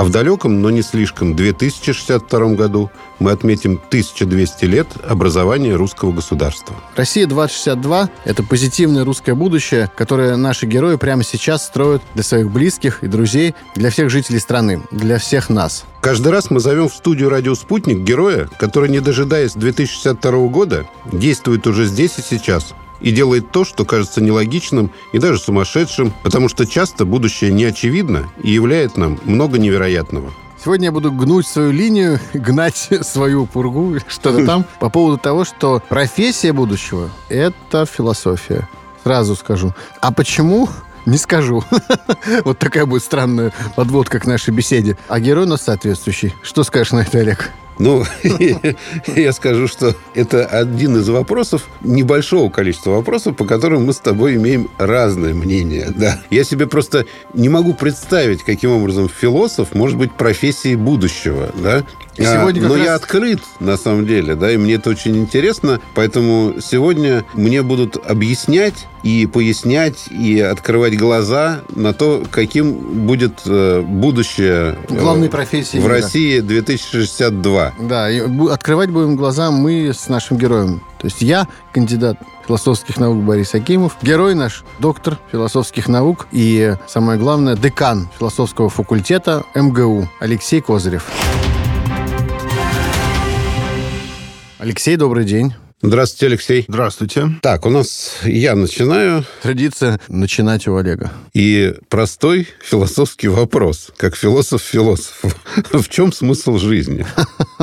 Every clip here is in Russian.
А в далеком, но не слишком, 2062 году мы отметим 1200 лет образования русского государства. Россия-2062 – это позитивное русское будущее, которое наши герои прямо сейчас строят для своих близких и друзей, для всех жителей страны, для всех нас. Каждый раз мы зовем в студию «Радио Спутник» героя, который, не дожидаясь 2062 года, действует уже здесь и сейчас – и делает то, что кажется нелогичным и даже сумасшедшим, потому что часто будущее не очевидно и являет нам много невероятного. Сегодня я буду гнуть свою линию, гнать свою пургу, что-то там, по поводу того, что профессия будущего — это философия. Сразу скажу. А почему? Не скажу. вот такая будет странная подводка к нашей беседе. А герой у нас соответствующий. Что скажешь на это, Олег? Ну, я скажу, что это один из вопросов, небольшого количества вопросов, по которым мы с тобой имеем разное мнение. Да. Я себе просто не могу представить, каким образом философ может быть профессией будущего. Да? Сегодня а, но раз... я открыт, на самом деле, да, и мне это очень интересно. Поэтому сегодня мне будут объяснять и пояснять, и открывать глаза на то, каким будет э, будущее э, Главной профессии в России 2062. Да, и открывать будем глаза мы с нашим героем. То есть я кандидат философских наук Борис Акимов, герой наш, доктор философских наук и, самое главное, декан философского факультета МГУ Алексей Козырев. Алексей, добрый день. Здравствуйте, Алексей. Здравствуйте. Так, у нас я начинаю. Традиция начинать у Олега. И простой философский вопрос, как философ философ. В чем смысл жизни?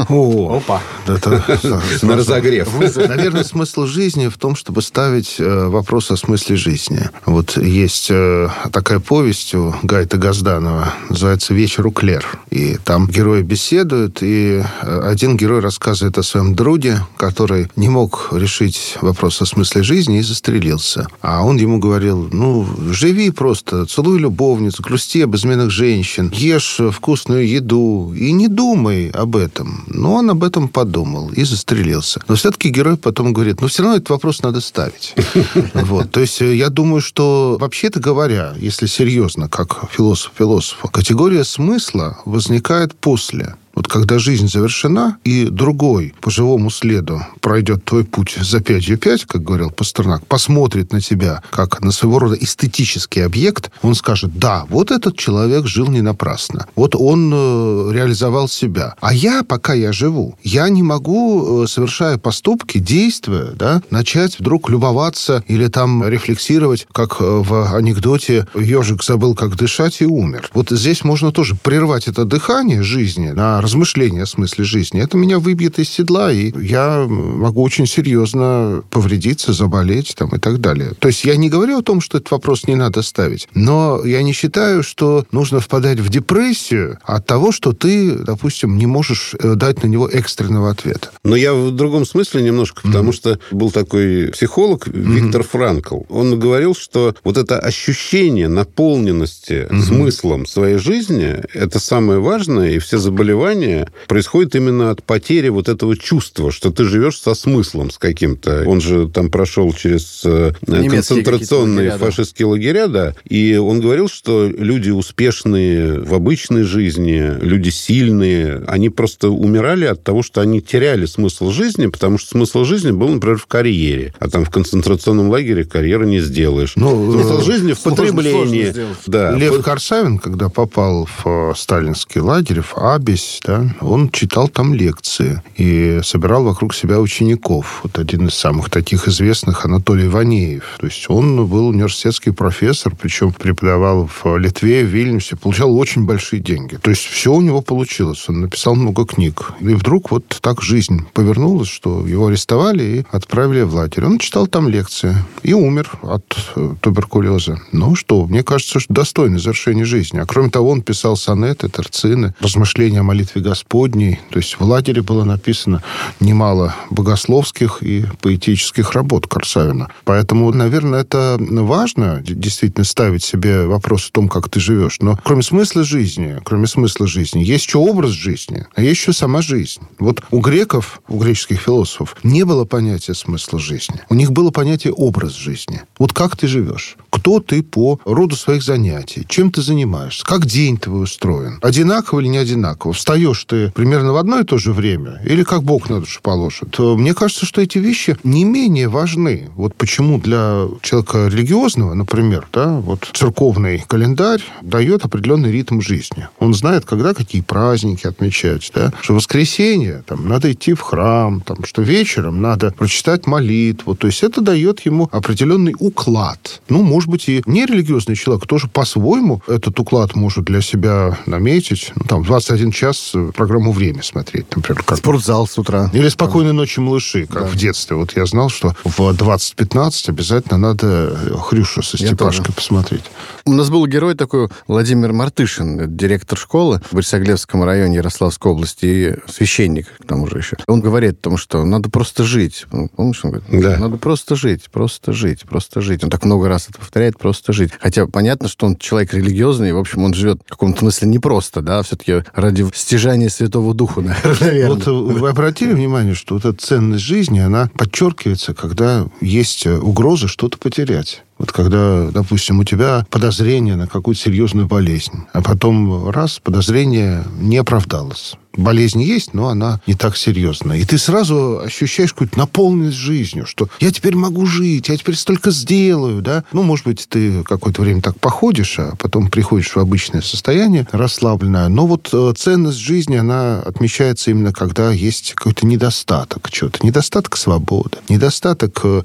О, опа. На разогрев. Наверное, смысл жизни в том, чтобы ставить э, вопрос о смысле жизни. Вот есть э, такая повесть у Гайта Газданова, называется «Вечер у Клер». И там герои беседуют, и э, один герой рассказывает о своем друге, который не мог мог решить вопрос о смысле жизни и застрелился. А он ему говорил, ну, живи просто, целуй любовницу, грусти об изменах женщин, ешь вкусную еду и не думай об этом. Но он об этом подумал и застрелился. Но все-таки герой потом говорит, ну, все равно этот вопрос надо ставить. Вот. То есть я думаю, что вообще-то говоря, если серьезно, как философ философа, категория смысла возникает после вот когда жизнь завершена, и другой по живому следу пройдет твой путь за пятью пять, как говорил Пастернак, посмотрит на тебя как на своего рода эстетический объект, он скажет, да, вот этот человек жил не напрасно. Вот он э, реализовал себя. А я, пока я живу, я не могу, э, совершая поступки, действия, да, начать вдруг любоваться или там рефлексировать, как э, в анекдоте «Ежик забыл, как дышать и умер». Вот здесь можно тоже прервать это дыхание жизни на размышления о смысле жизни, это меня выбьет из седла, и я могу очень серьезно повредиться, заболеть там, и так далее. То есть я не говорю о том, что этот вопрос не надо ставить, но я не считаю, что нужно впадать в депрессию от того, что ты, допустим, не можешь э, дать на него экстренного ответа. Но я в другом смысле немножко, потому mm-hmm. что был такой психолог Виктор mm-hmm. Франкл. Он говорил, что вот это ощущение наполненности mm-hmm. смыслом своей жизни, это самое важное, и все заболевания заболевание происходит именно от потери вот этого чувства, что ты живешь со смыслом, с каким-то. Он же там прошел через э, Немецкие концентрационные лагеря, фашистские да. лагеря, да, и он говорил, что люди успешные в обычной жизни, люди сильные, они просто умирали от того, что они теряли смысл жизни, потому что смысл жизни был, например, в карьере, а там в концентрационном лагере карьеры не сделаешь. Ну, смысл э, жизни в потреблении. Да. Лев Корсавин, когда попал в сталинский лагерь, в Абись, да, он читал там лекции и собирал вокруг себя учеников. Вот один из самых таких известных Анатолий Ванеев. То есть он был университетский профессор, причем преподавал в Литве, в Вильнюсе, получал очень большие деньги. То есть все у него получилось. Он написал много книг. И вдруг вот так жизнь повернулась, что его арестовали и отправили в лагерь. Он читал там лекции и умер от э, туберкулеза. Ну что, мне кажется, что достойное завершение жизни. А кроме того, он писал сонеты, терцины, размышления о молитве Царстве Господней. То есть в лагере было написано немало богословских и поэтических работ Корсавина. Поэтому, наверное, это важно действительно ставить себе вопрос о том, как ты живешь. Но кроме смысла жизни, кроме смысла жизни, есть еще образ жизни, а есть еще сама жизнь. Вот у греков, у греческих философов, не было понятия смысла жизни. У них было понятие образ жизни. Вот как ты живешь? Кто ты по роду своих занятий? Чем ты занимаешься? Как день твой устроен? Одинаково или не одинаково? Встаешь ты примерно в одно и то же время? Или как Бог на душу положит? Мне кажется, что эти вещи не менее важны. Вот почему для человека религиозного, например, да, вот церковный календарь дает определенный ритм жизни. Он знает, когда какие праздники отмечать, да, что воскресенье там, надо идти в храм, там, что вечером надо прочитать молитву. То есть это дает ему определенный уклад. Ну, может быть, и нерелигиозный человек тоже по-своему этот уклад может для себя наметить. Ну, там, 21 час программу «Время» смотреть, например. Как... Спортзал с утра. Или «Спокойной ночи, малыши», как да. в детстве. Вот я знал, что в 20.15 обязательно надо Хрюшу со Степашкой посмотреть. У нас был герой такой Владимир Мартышин, директор школы в Борисоглебском районе Ярославской области, и священник к тому же еще. Он говорит о том, что надо просто жить. Помнишь, он говорит? Да. Надо просто жить, просто жить, просто жить. Он так много раз это повторяет, просто жить. Хотя понятно, что он человек религиозный, и, в общем, он живет в каком-то смысле непросто, да, все-таки ради стяжания Святого Духа, наверное. Вот вы обратили внимание, что вот эта ценность жизни, она подчеркивается, когда есть угроза что-то потерять. Вот когда, допустим, у тебя подозрение на какую-то серьезную болезнь, а потом раз, подозрение не оправдалось болезнь есть, но она не так серьезная. И ты сразу ощущаешь какую-то наполненность жизнью, что я теперь могу жить, я теперь столько сделаю, да. Ну, может быть, ты какое-то время так походишь, а потом приходишь в обычное состояние, расслабленное. Но вот э, ценность жизни, она отмечается именно, когда есть какой-то недостаток чего-то. Недостаток свободы, недостаток э,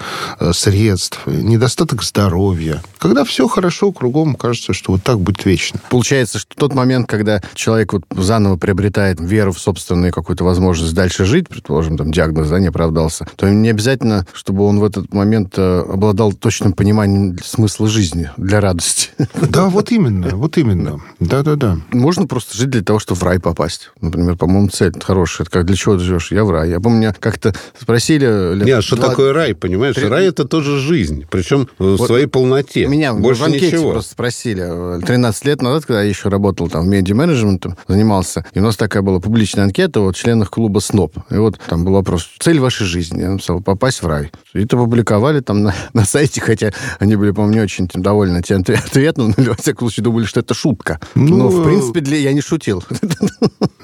средств, недостаток здоровья. Когда все хорошо кругом, кажется, что вот так будет вечно. Получается, что тот момент, когда человек вот заново приобретает веру веру в собственную какую-то возможность дальше жить, предположим, там диагноз да, не оправдался, то не обязательно, чтобы он в этот момент э, обладал точным пониманием смысла жизни для радости. Да, вот именно, вот именно. Да-да-да. Можно просто жить для того, чтобы в рай попасть. Например, по-моему, цель хорошая. Это как для чего ты живешь? Я в рай. Я помню, меня как-то спросили... Нет, а что два... такое рай, понимаешь? Три... Рай — это тоже жизнь. Причем вот в своей полноте. Меня Больше в анкете ничего. просто спросили. 13 лет назад, когда я еще работал там в медиа-менеджментом, занимался, и у нас такая была публичная анкета от членов клуба СНОП. И вот там был вопрос, цель вашей жизни. Я написал, попасть в рай. Это публиковали там на, на сайте, хотя они были, по-моему, не очень довольны тем ответом, но, во всяком случае, думали, что это шутка. Ну, но, в принципе, для... я не шутил.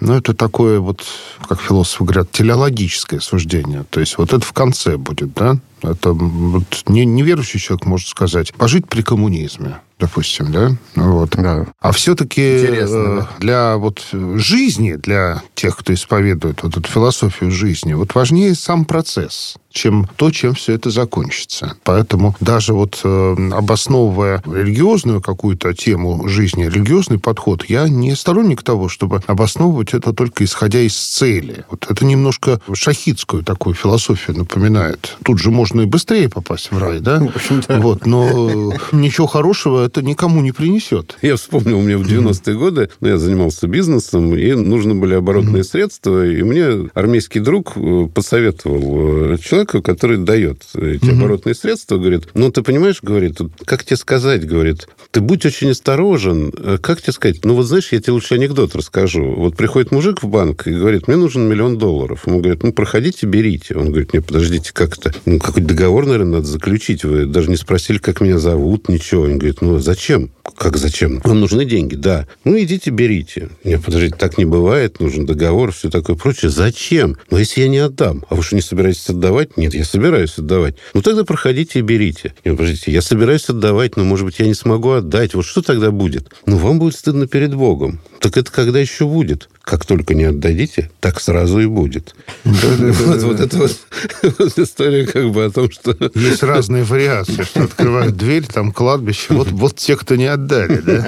Ну, это такое вот, как философы говорят, телеологическое суждение. То есть вот это в конце будет, да? Это вот не, неверующий человек может сказать, пожить при коммунизме допустим, да? Вот. Да. А все-таки э, для вот жизни, для тех, кто исповедует вот эту философию жизни, вот важнее сам процесс чем то, чем все это закончится. Поэтому даже вот э, обосновывая религиозную какую-то тему жизни, религиозный подход, я не сторонник того, чтобы обосновывать это только исходя из цели. Вот это немножко шахидскую такую философию напоминает. Тут же можно и быстрее попасть в рай, да? Вот, но ничего хорошего это никому не принесет. Я вспомнил, у меня в 90-е годы, ну, я занимался бизнесом, и нужны были оборотные средства, и мне армейский друг э, посоветовал э, человеку, который дает эти оборотные средства, говорит, ну, ты понимаешь, говорит, как тебе сказать, говорит, ты будь очень осторожен, э, как тебе сказать, ну, вот знаешь, я тебе лучше анекдот расскажу. Вот приходит мужик в банк и говорит, мне нужен миллион долларов. Ему говорят, ну, проходите, берите. Он говорит, нет, подождите, как это? Ну, какой-то договор, наверное, надо заключить. Вы даже не спросили, как меня зовут, ничего. Он говорит, ну, зачем? Как зачем? Вам нужны деньги? Да. Ну, идите, берите. Нет, подождите, так не бывает. Нужен договор, все такое прочее. Зачем? Ну, если я не отдам. А вы что, не собираетесь отдавать? Нет, я собираюсь отдавать. Ну, тогда проходите и берите. Нет, подождите, я собираюсь отдавать, но, может быть, я не смогу отдать. Вот что тогда будет? Ну, вам будет стыдно перед Богом. Так это когда еще будет? Как только не отдадите, так сразу и будет. Вот это вот история как бы о том, что... Есть разные вариации, что открывают дверь, там кладбище, вот вот те, кто не отдали, да?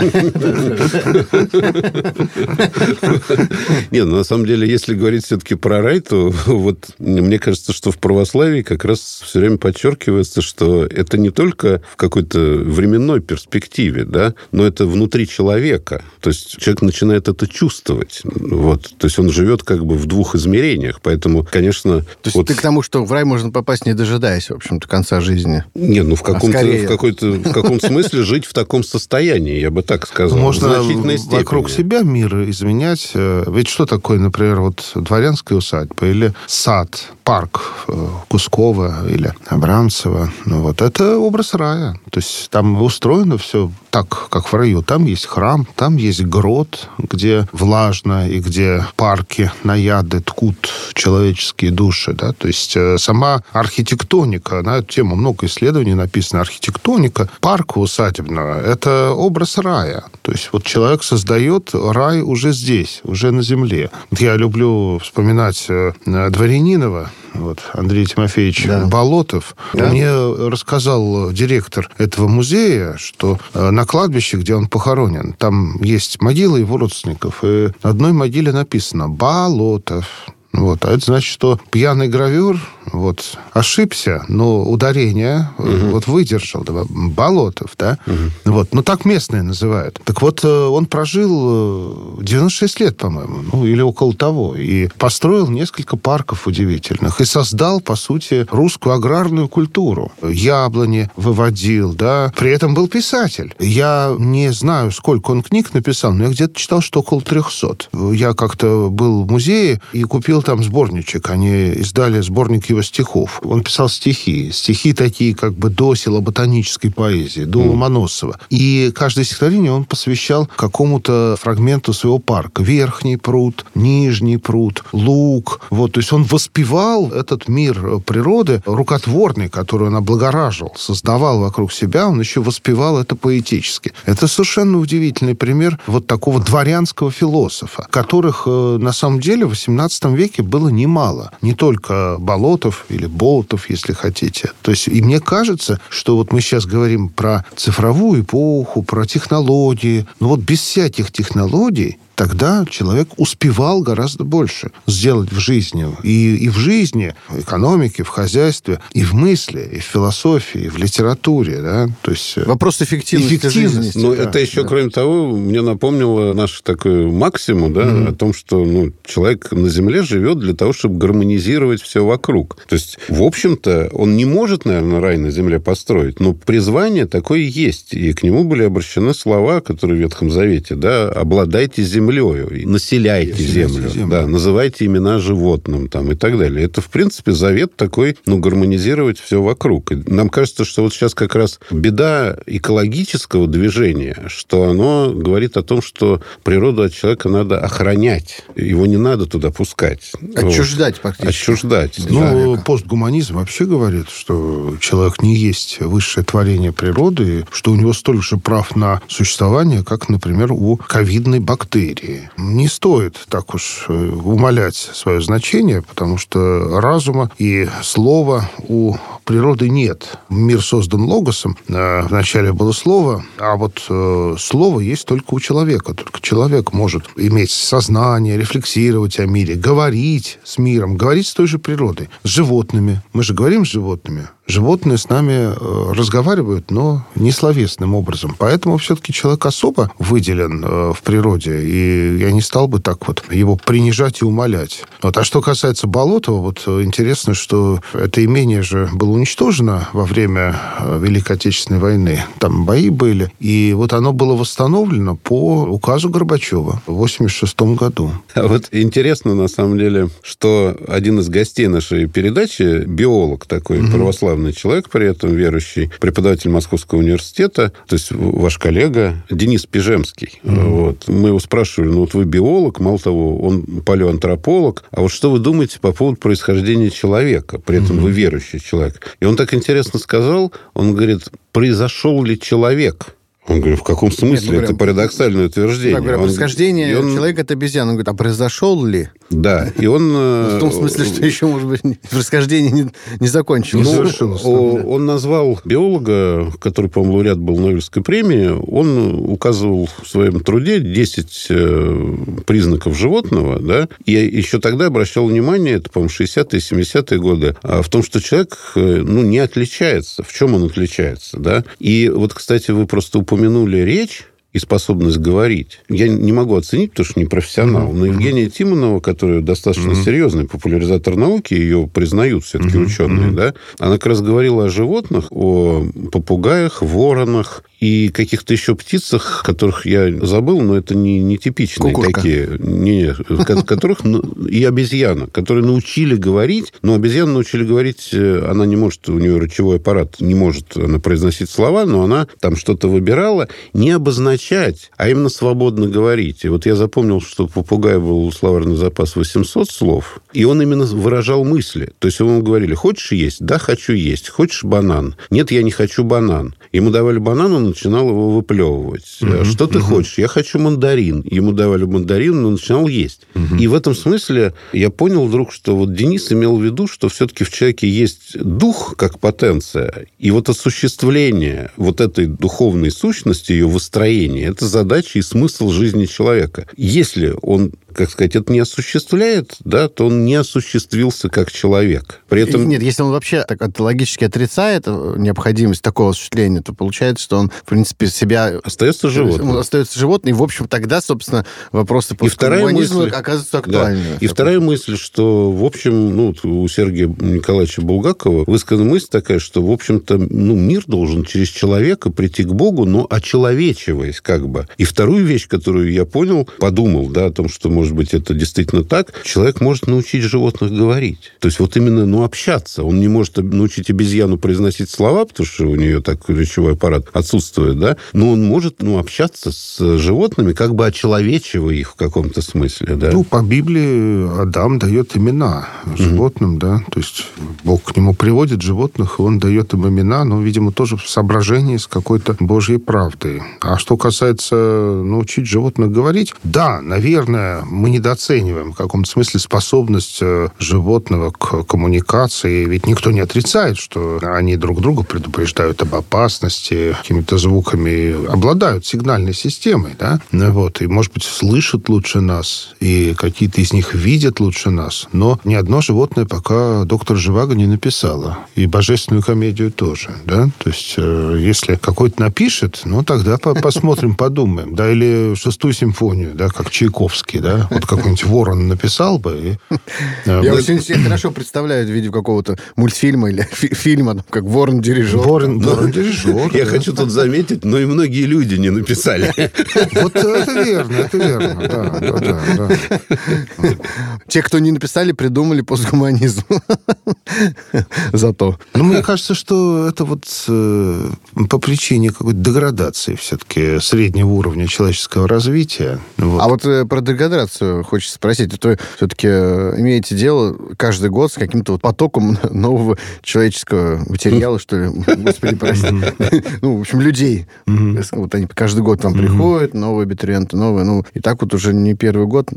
Нет, ну, на самом деле, если говорить все-таки про рай, то вот мне кажется, что в православии как раз все время подчеркивается, что это не только в какой-то временной перспективе, да, но это внутри человека. То есть человек начинает это чувствовать Вот. То есть он живет как бы в двух измерениях. Поэтому, конечно... То есть вот... ты к тому, что в рай можно попасть, не дожидаясь, в общем-то, конца жизни? Не, ну в А каком-то, скорее. в какой-то, в каком смысле жить в таком состоянии, я бы так сказал. Можно вокруг себя мир изменять. Э, Ведь что такое, например, вот дворянская усадьба или сад, парк э, Кускова или Абрамцева? Ну, вот это образ рая. То есть там устроено все так, как в раю. Там есть храм, там есть грот, где влажно и где парки, наяды ткут человеческие души. Да? То есть э, сама архитектоника, на эту тему много исследований написано. Архитектоника парка усадебного – это образ рая. То есть вот человек создает рай уже здесь, уже на земле. Я люблю вспоминать э, Дворянинова, вот, Андрей Тимофеевич Да. Болотов. Да. Мне рассказал директор этого музея, что э, на кладбище, где он похоронен, там есть могила его родственников. И на одной могиле написано «Болотов». Вот. А это значит, что пьяный гравюр вот, ошибся, но ударение э, вот выдержал. да, Болотов, да? Вот. Ну, так местные называют. Так вот, э, он прожил э, 96 лет, по-моему, ну, или около того, и построил несколько парков удивительных, и создал, по сути, русскую аграрную культуру. Яблони выводил, да, при этом был писатель. Я не знаю, сколько он книг написал, но я где-то читал, что около 300. Я как-то был в музее и купил там сборничек. Они издали сборник его стихов. Он писал стихи. Стихи такие как бы до ботанической поэзии, до Ломоносова. И каждое стихотворение он посвящал какому-то фрагменту своего парка. Верхний пруд, нижний пруд, луг. Вот, то есть он воспевал этот мир природы рукотворный, который он облагораживал, создавал вокруг себя, он еще воспевал это поэтически. Это совершенно удивительный пример вот такого дворянского философа, которых э, на самом деле в XVIII веке было немало. Не только Болотов или Болотов, если хотите. То есть, и мне кажется, что вот мы сейчас говорим про цифровую эпоху, про технологии. Но вот без всяких технологий тогда человек успевал гораздо больше сделать в жизни. И, и в жизни, в экономике, в хозяйстве, и в мысли, и в философии, и в литературе. Да? То есть, э, Вопрос эффективности, Эффективности, жизни. Ну, да, это еще, да. кроме того, мне напомнило нашу такую максиму, да, о том, что ну, человек на Земле живет для того, чтобы гармонизировать все вокруг. То есть, в общем-то, он не может, наверное, рай на Земле построить, но призвание такое есть. И к нему были обращены слова, которые в Ветхом Завете, да, обладайте землею, и населяйте землю, землю. да, называйте имена животным там и так далее. Это, в принципе, завет такой, ну, гармонизировать все вокруг. И нам кажется, что вот сейчас как раз беда экологического движения, что оно говорит о том, что природу от человека надо охранять. Его не надо туда пускать. Отчуждать Вот. практически. Отчуждать. да. Ну, постгуманизм вообще говорит, что человек не есть высшее творение природы, что у него столько же прав на существование, как, например, у ковидной бактерии. Не стоит так уж э, умалять свое значение, потому что разума и слова у природы нет. Мир создан логосом. Э, Вначале было слово, а вот э, слово есть только у человека. Только человек может иметь сознание, рефлексировать о мире, говорить с миром, говорить с той же природой, с животными. Мы же говорим с животными. Животные с нами э, разговаривают, но не словесным образом. Поэтому все-таки человек особо выделен э, в природе, и я не стал бы так вот его принижать и умолять. Вот. А что касается Болотова, вот э, интересно, что это имение же было уничтожено во время Великой Отечественной войны. Там бои были, и вот оно было восстановлено по указу Горбачева в 86 году. А вот интересно, на самом деле, что один из гостей нашей передачи, биолог такой, православный человек, при этом верующий, преподаватель Московского университета, то есть ваш коллега Денис Пижемский. Вот. Мы его спрашивали, ну вот вы биолог, мало того, он палеоантрополог, а вот что вы думаете по поводу происхождения человека? При этом вы верующий человек. И он так интересно сказал, он говорит, произошел ли человек? Он говорит, в каком смысле? говоря, это парадоксальное утверждение. Так, говоря, Он- происхождение он- человека от обезьян. Он говорит, а произошел ли? Да, и он... В том смысле, что еще, может быть, происхождение не, не закончилось. Ну, завершилось, о- да. он назвал биолога, который, по-моему, лауреат был Нобелевской премии, он указывал в своем труде 10 э, признаков животного, да, и еще тогда обращал внимание, это, по-моему, 60-е, 70-е годы, а, в том, что человек, э, ну, не отличается. В чем он отличается, да? И вот, кстати, вы просто упомянули речь, и способность говорить. Я не могу оценить, потому что не профессионал. Но Евгения Тимонова, которая достаточно mm-hmm. серьезный популяризатор науки, ее признают все-таки mm-hmm. ученые, да, она как раз говорила о животных, о попугаях, воронах, и каких-то еще птицах, которых я забыл, но это не, не типичные Кукушка. такие, не, которых ну, и обезьяна, которые научили говорить, но обезьяну научили говорить, э, она не может, у нее речевой аппарат не может она произносить слова, но она там что-то выбирала, не обозначать, а именно свободно говорить. И вот я запомнил, что попугай был словарный запас 800 слов, и он именно выражал мысли. То есть ему говорили, хочешь есть? Да, хочу есть. Хочешь банан? Нет, я не хочу банан. Ему давали банан, он начинал его выплевывать. Угу, что ты угу. хочешь? Я хочу мандарин. Ему давали мандарин, но начинал есть. Угу. И в этом смысле я понял вдруг, что вот Денис имел в виду, что все-таки в человеке есть дух как потенция, и вот осуществление вот этой духовной сущности, ее выстроение, это задача и смысл жизни человека. Если он как сказать, это не осуществляет, да, то он не осуществился как человек. При этом... Нет, если он вообще так логически отрицает э, необходимость такого осуществления, то получается, что он, в принципе, себя... Остается животным. Он остается животным, и, в общем, тогда, собственно, вопросы вторая мысль, оказываются актуальными. Да. И вторая мысль, что, в общем, ну, у Сергея Николаевича Булгакова высказана мысль такая, что, в общем-то, ну, мир должен через человека прийти к Богу, но очеловечиваясь как бы. И вторую вещь, которую я понял, подумал, да, о том, что может быть, это действительно так, человек может научить животных говорить. То есть вот именно, ну, общаться. Он не может научить обезьяну произносить слова, потому что у нее так речевой аппарат отсутствует, да, но он может, ну, общаться с животными, как бы очеловечивая их в каком-то смысле, да. Ну, по Библии Адам дает имена животным, mm-hmm. да, то есть Бог к нему приводит животных, и он дает им имена, но, видимо, тоже в соображении с какой-то Божьей правдой. А что касается научить животных говорить, да, наверное, мы недооцениваем в каком-то смысле способность э, животного к коммуникации. Ведь никто не отрицает, что они друг друга предупреждают об опасности, какими-то звуками, обладают сигнальной системой, да? Ну вот, и, может быть, слышат лучше нас, и какие-то из них видят лучше нас. Но ни одно животное пока доктор Живаго не написала. И божественную комедию тоже, да? То есть, э, если какой-то напишет, ну, тогда посмотрим, подумаем. Да, или шестую симфонию, да, как Чайковский, да? Вот какой-нибудь ворон написал бы. И, э, Я очень себе хорошо представляю в виде какого-то мультфильма или фильма, как ворон-дирижер. Ворон-дирижер. Я хочу тут заметить, но и многие люди не написали. Вот это верно, это верно. Да, да, да. Те, кто не написали, придумали постгуманизм. Зато. Ну, мне кажется, что это вот э, по причине какой-то деградации все-таки среднего уровня человеческого развития. А вот э, про деградацию вас хочется спросить. Это все-таки э, имеете дело каждый год с каким-то вот потоком нового человеческого материала, что ли? Господи, прости. Ну, в общем, людей. Вот они каждый год там приходят, новые абитуриенты, новые. Ну, и так вот уже не первый год.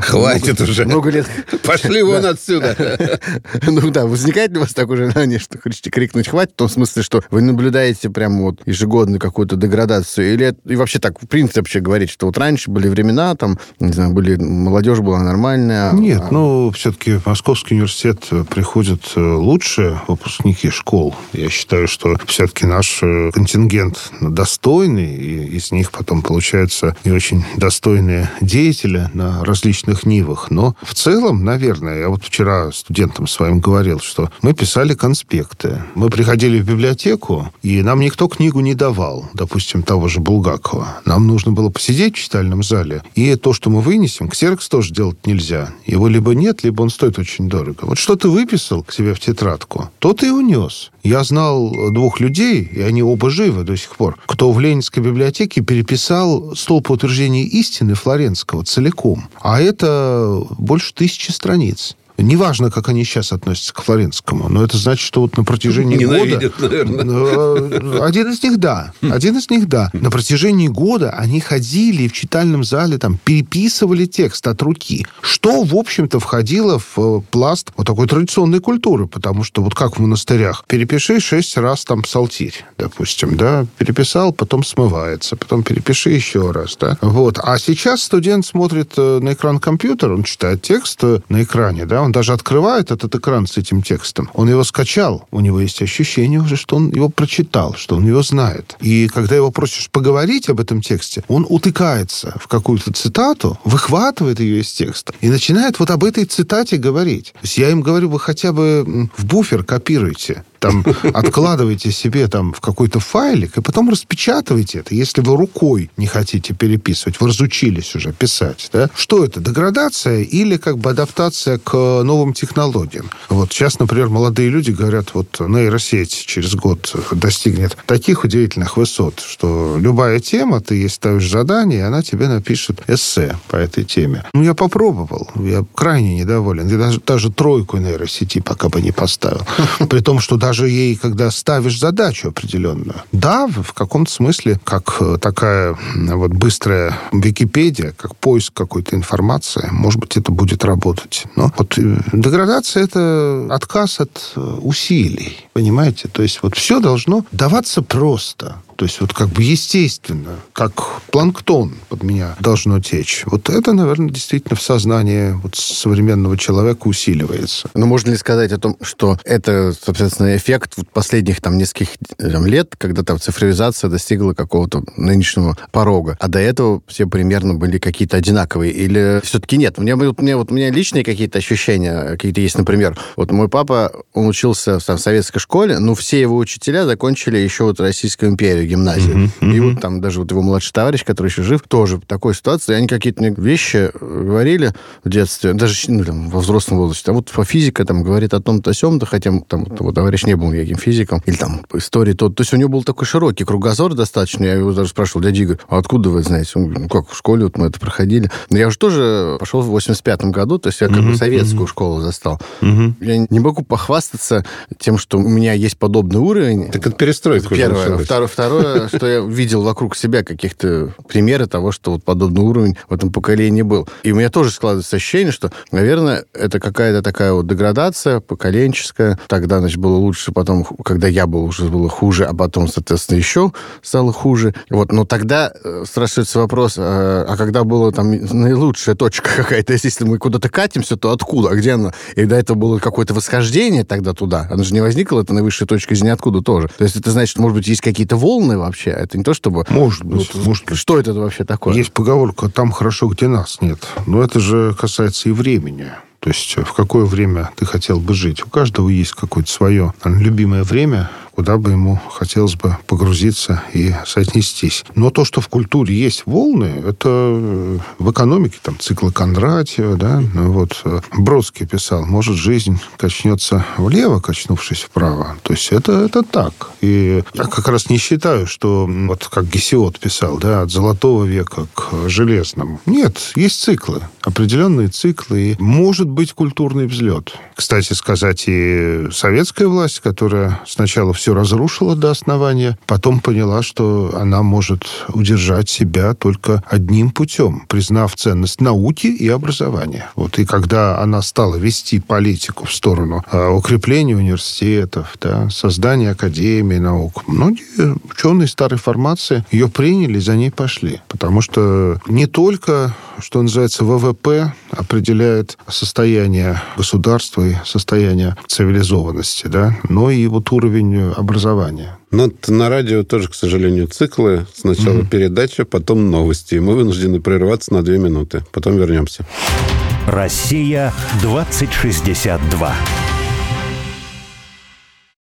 Хватит уже. Много лет. Пошли вон отсюда. Ну да, возникает ли у вас такое желание, что хотите крикнуть «хватит», в том смысле, что вы наблюдаете прямо вот ежегодно какую-то деградацию? Или и вообще так, в принципе, вообще говорить, что вот раньше были времена, там, не знаю, были молодежь была нормальная. Нет, а... ну, все-таки в Московский университет приходят э, лучшие выпускники школ. Я считаю, что все-таки наш э, контингент достойный, и из них потом получаются и очень достойные деятели на различных нивах. Но в целом, наверное, я вот вчера студентам своим говорил, что мы писали конспекты. Мы приходили в библиотеку, и нам никто книгу не давал, допустим, того же Булгакова. Нам нужно было посидеть в читальном зале, и то, что мы вынесем, ксерокс тоже делать нельзя. Его либо нет, либо он стоит очень дорого. Вот что ты выписал к себе в тетрадку, то ты и унес. Я знал двух людей, и они оба живы до сих пор, кто в Ленинской библиотеке переписал столб утверждения истины Флоренского целиком. А это больше тысячи страниц. Неважно, как они сейчас относятся к Флоренскому, но это значит, что вот на протяжении Ненавидят, года... наверное. Э, один из них, да. Один из них, да. На протяжении года они ходили в читальном зале, там, переписывали текст от руки, что, в общем-то, входило в э, пласт вот такой традиционной культуры, потому что вот как в монастырях, перепиши шесть раз там псалтирь, допустим, да, переписал, потом смывается, потом перепиши еще раз, да. Вот. А сейчас студент смотрит э, на экран компьютера, он читает текст на экране, да, он он даже открывает этот экран с этим текстом, он его скачал, у него есть ощущение уже, что он его прочитал, что он его знает. И когда его просишь поговорить об этом тексте, он утыкается в какую-то цитату, выхватывает ее из текста и начинает вот об этой цитате говорить. То есть я им говорю, вы хотя бы в буфер копируйте там откладывайте себе там в какой-то файлик и потом распечатывайте это. Если вы рукой не хотите переписывать, вы разучились уже писать, да? Что это, деградация или как бы адаптация к новым технологиям? Вот сейчас, например, молодые люди говорят, вот нейросеть через год достигнет таких удивительных высот, что любая тема, ты ей ставишь задание, она тебе напишет эссе по этой теме. Ну, я попробовал, я крайне недоволен. Я даже, даже тройку нейросети пока бы не поставил. При том, что даже даже ей, когда ставишь задачу определенную. Да, в каком-то смысле, как э, такая вот быстрая Википедия, как поиск какой-то информации, может быть, это будет работать. Но вот э, деградация – это отказ от э, усилий, понимаете? То есть вот все должно даваться просто. То есть вот как бы естественно, как планктон под меня должно течь. Вот это, наверное, действительно в сознании вот современного человека усиливается. Но можно ли сказать о том, что это, соответственно, эффект вот последних там нескольких там, лет, когда там цифровизация достигла какого-то нынешнего порога, а до этого все примерно были какие-то одинаковые? Или все-таки нет? У меня, вот, у меня, вот, у меня личные какие-то ощущения какие-то есть, например. Вот мой папа, он учился там, в советской школе, но все его учителя закончили еще вот Российскую империю, гимназии. Uh-huh, uh-huh. И вот там даже вот его младший товарищ, который еще жив, тоже в такой ситуации. Они какие-то вещи говорили в детстве, даже ну, там, во взрослом возрасте. А вот физика там говорит о том-то, о сем-то, хотя там вот, его товарищ не был никаким физиком. Или там истории тот. То есть у него был такой широкий кругозор достаточно. Я его даже спрашивал, дядя Игорь, а откуда вы знаете? Он говорит, ну как, в школе вот мы это проходили. Но я уже тоже пошел в 85-м году, то есть я как uh-huh, бы советскую uh-huh. школу застал. Uh-huh. Я не могу похвастаться тем, что у меня есть подобный уровень. Так это перестройка. Первое. Второе, второе, что я видел вокруг себя каких-то примеры того, что вот подобный уровень в этом поколении был. И у меня тоже складывается ощущение, что, наверное, это какая-то такая вот деградация поколенческая. Тогда, значит, было лучше, потом, когда я был, уже было хуже, а потом, соответственно, еще стало хуже. Вот, но тогда э, спрашивается вопрос, а, а когда была там наилучшая точка какая-то, если мы куда-то катимся, то откуда, а где она? И до этого было какое-то восхождение тогда туда. Оно же не возникло, это наивысшая точка из ниоткуда тоже. То есть это значит, может быть, есть какие-то волны вообще, это не то, чтобы... Может быть, вот, может быть. Что это вообще такое? Есть поговорка «там хорошо, где нас нет». Но это же касается и времени. То есть в какое время ты хотел бы жить? У каждого есть какое-то свое любимое время, куда бы ему хотелось бы погрузиться и соотнестись. Но то, что в культуре есть волны, это э, в экономике, там, циклы Кондратьева, да, ну вот э, Бродский писал, может, жизнь качнется влево, качнувшись вправо. То есть это, это так. И я как раз не считаю, что, вот как Гесиод писал, да, от золотого века к железному. Нет, есть циклы, определенные циклы, и может быть культурный взлет. Кстати сказать, и советская власть, которая сначала все разрушила до основания, потом поняла, что она может удержать себя только одним путем, признав ценность науки и образования. Вот и когда она стала вести политику в сторону э, укрепления университетов, да, создания академии наук, многие ученые старой формации ее приняли, за ней пошли. Потому что не только что называется, ВВП определяет состояние государства и состояние цивилизованности, да, но и вот уровень образования. Но на радио тоже, к сожалению, циклы. Сначала mm-hmm. передача, потом новости. Мы вынуждены прерываться на две минуты. Потом вернемся. Россия 2062.